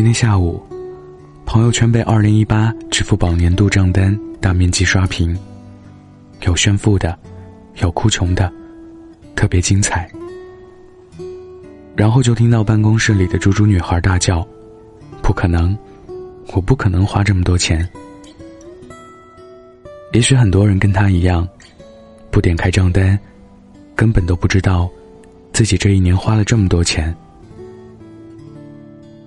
今天下午，朋友圈被二零一八支付宝年度账单大面积刷屏，有炫富的，有哭穷的，特别精彩。然后就听到办公室里的猪猪女孩大叫：“不可能，我不可能花这么多钱。”也许很多人跟她一样，不点开账单，根本都不知道自己这一年花了这么多钱。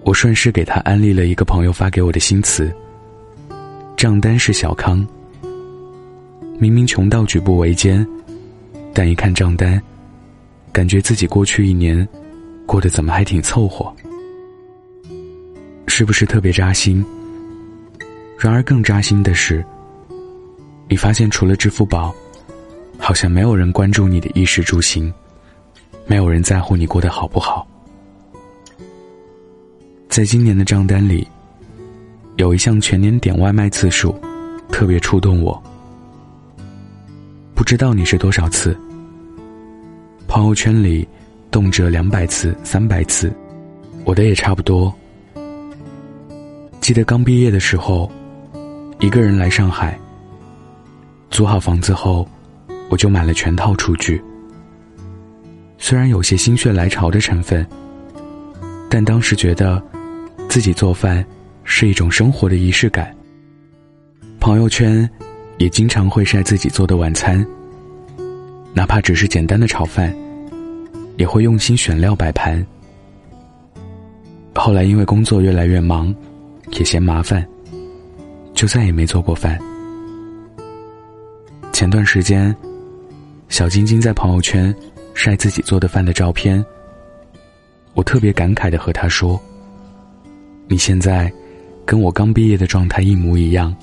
我顺势给他安利了一个朋友发给我的新词：账单是小康。明明穷到举步维艰，但一看账单，感觉自己过去一年过得怎么还挺凑合，是不是特别扎心？然而更扎心的是，你发现除了支付宝，好像没有人关注你的衣食住行，没有人在乎你过得好不好。在今年的账单里，有一项全年点外卖次数，特别触动我。不知道你是多少次？朋友圈里动辄两百次、三百次，我的也差不多。记得刚毕业的时候，一个人来上海，租好房子后，我就买了全套厨具。虽然有些心血来潮的成分，但当时觉得。自己做饭是一种生活的仪式感。朋友圈也经常会晒自己做的晚餐，哪怕只是简单的炒饭，也会用心选料摆盘。后来因为工作越来越忙，也嫌麻烦，就再也没做过饭。前段时间，小晶晶在朋友圈晒自己做的饭的照片，我特别感慨的和她说。你现在跟我刚毕业的状态一模一样。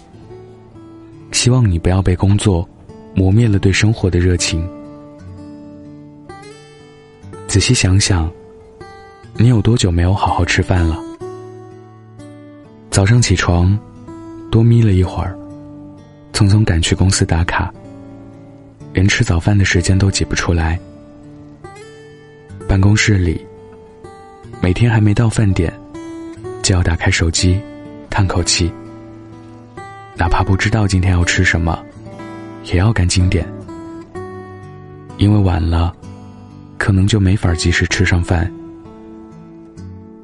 希望你不要被工作磨灭了对生活的热情。仔细想想，你有多久没有好好吃饭了？早上起床，多眯了一会儿，匆匆赶去公司打卡，连吃早饭的时间都挤不出来。办公室里，每天还没到饭点。就要打开手机，叹口气。哪怕不知道今天要吃什么，也要赶紧点，因为晚了，可能就没法及时吃上饭。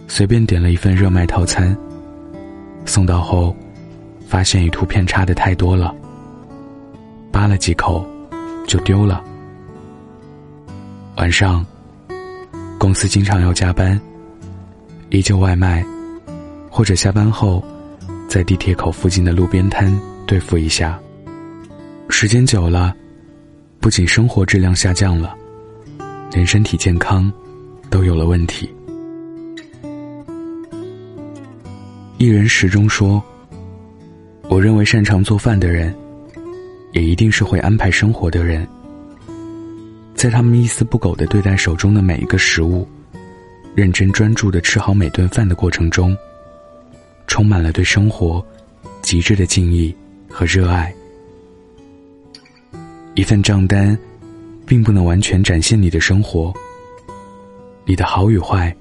随便点了一份热卖套餐，送到后，发现与图片差的太多了，扒了几口，就丢了。晚上，公司经常要加班，依旧外卖。或者下班后，在地铁口附近的路边摊对付一下。时间久了，不仅生活质量下降了，连身体健康都有了问题。一人始终说：“我认为擅长做饭的人，也一定是会安排生活的人。在他们一丝不苟的对待手中的每一个食物，认真专注的吃好每顿饭的过程中。”充满了对生活极致的敬意和热爱。一份账单，并不能完全展现你的生活。你的好与坏，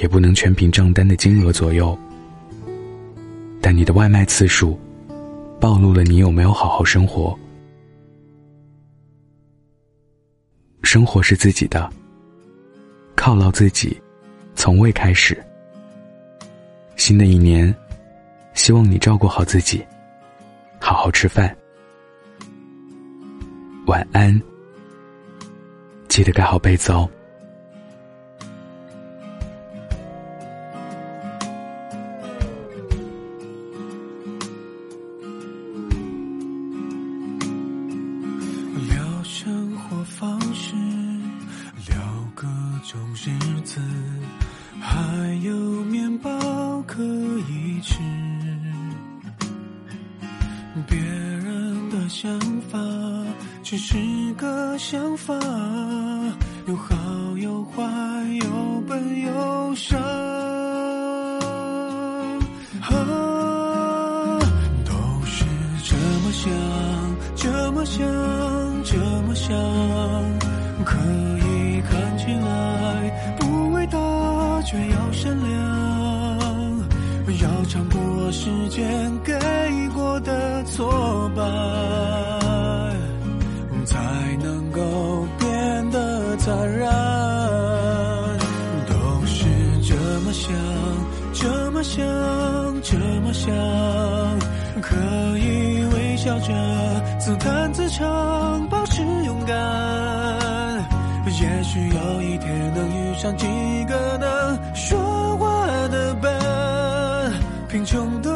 也不能全凭账单的金额左右。但你的外卖次数，暴露了你有没有好好生活。生活是自己的，犒劳自己，从未开始。新的一年，希望你照顾好自己，好好吃饭。晚安，记得盖好被子哦。聊生活方式，聊各种日子，还有想法只是个想法，有好尝过时间给过的挫败，才能够变得坦然。都是这么想，这么想，这么想，可以微笑着自弹自唱，保持勇敢。也许有一天能遇上几个能说，贫穷的、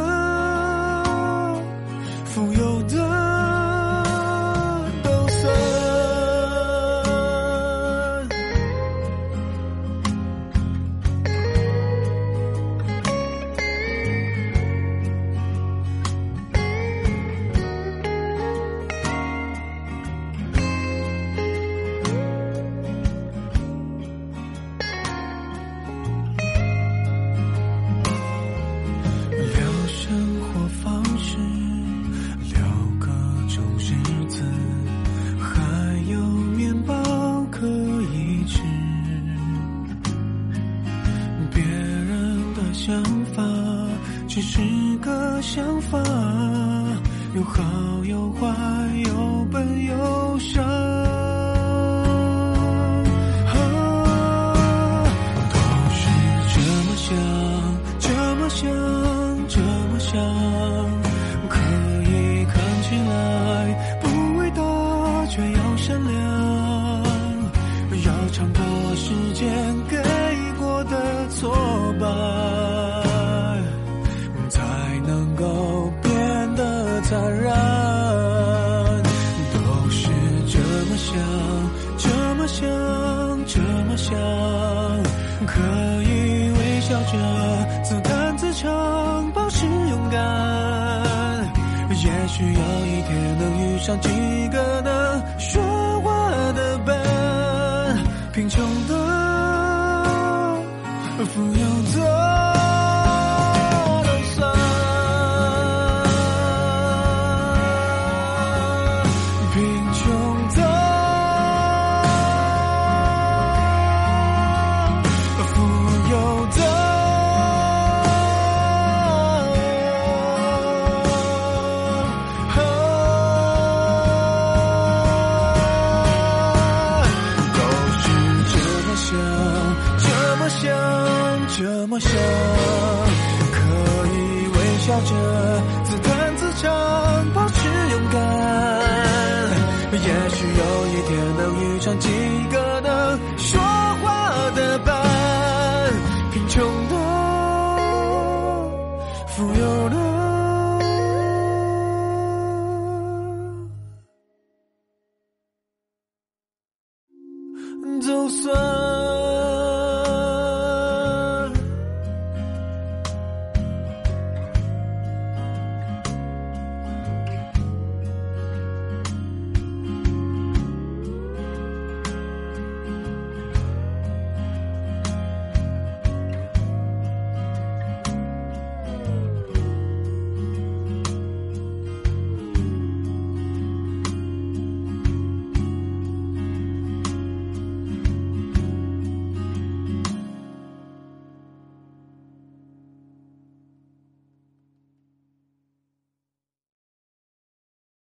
想法，有好有，么想，这么想，可以微笑着自弹自唱，保持勇敢。也许有一天能遇上几个能说话的伴，贫穷、的那，么想，可以微笑着自弹自唱，保持勇敢。也许有一天能遇上几个能说话的伴，贫穷的、富有的。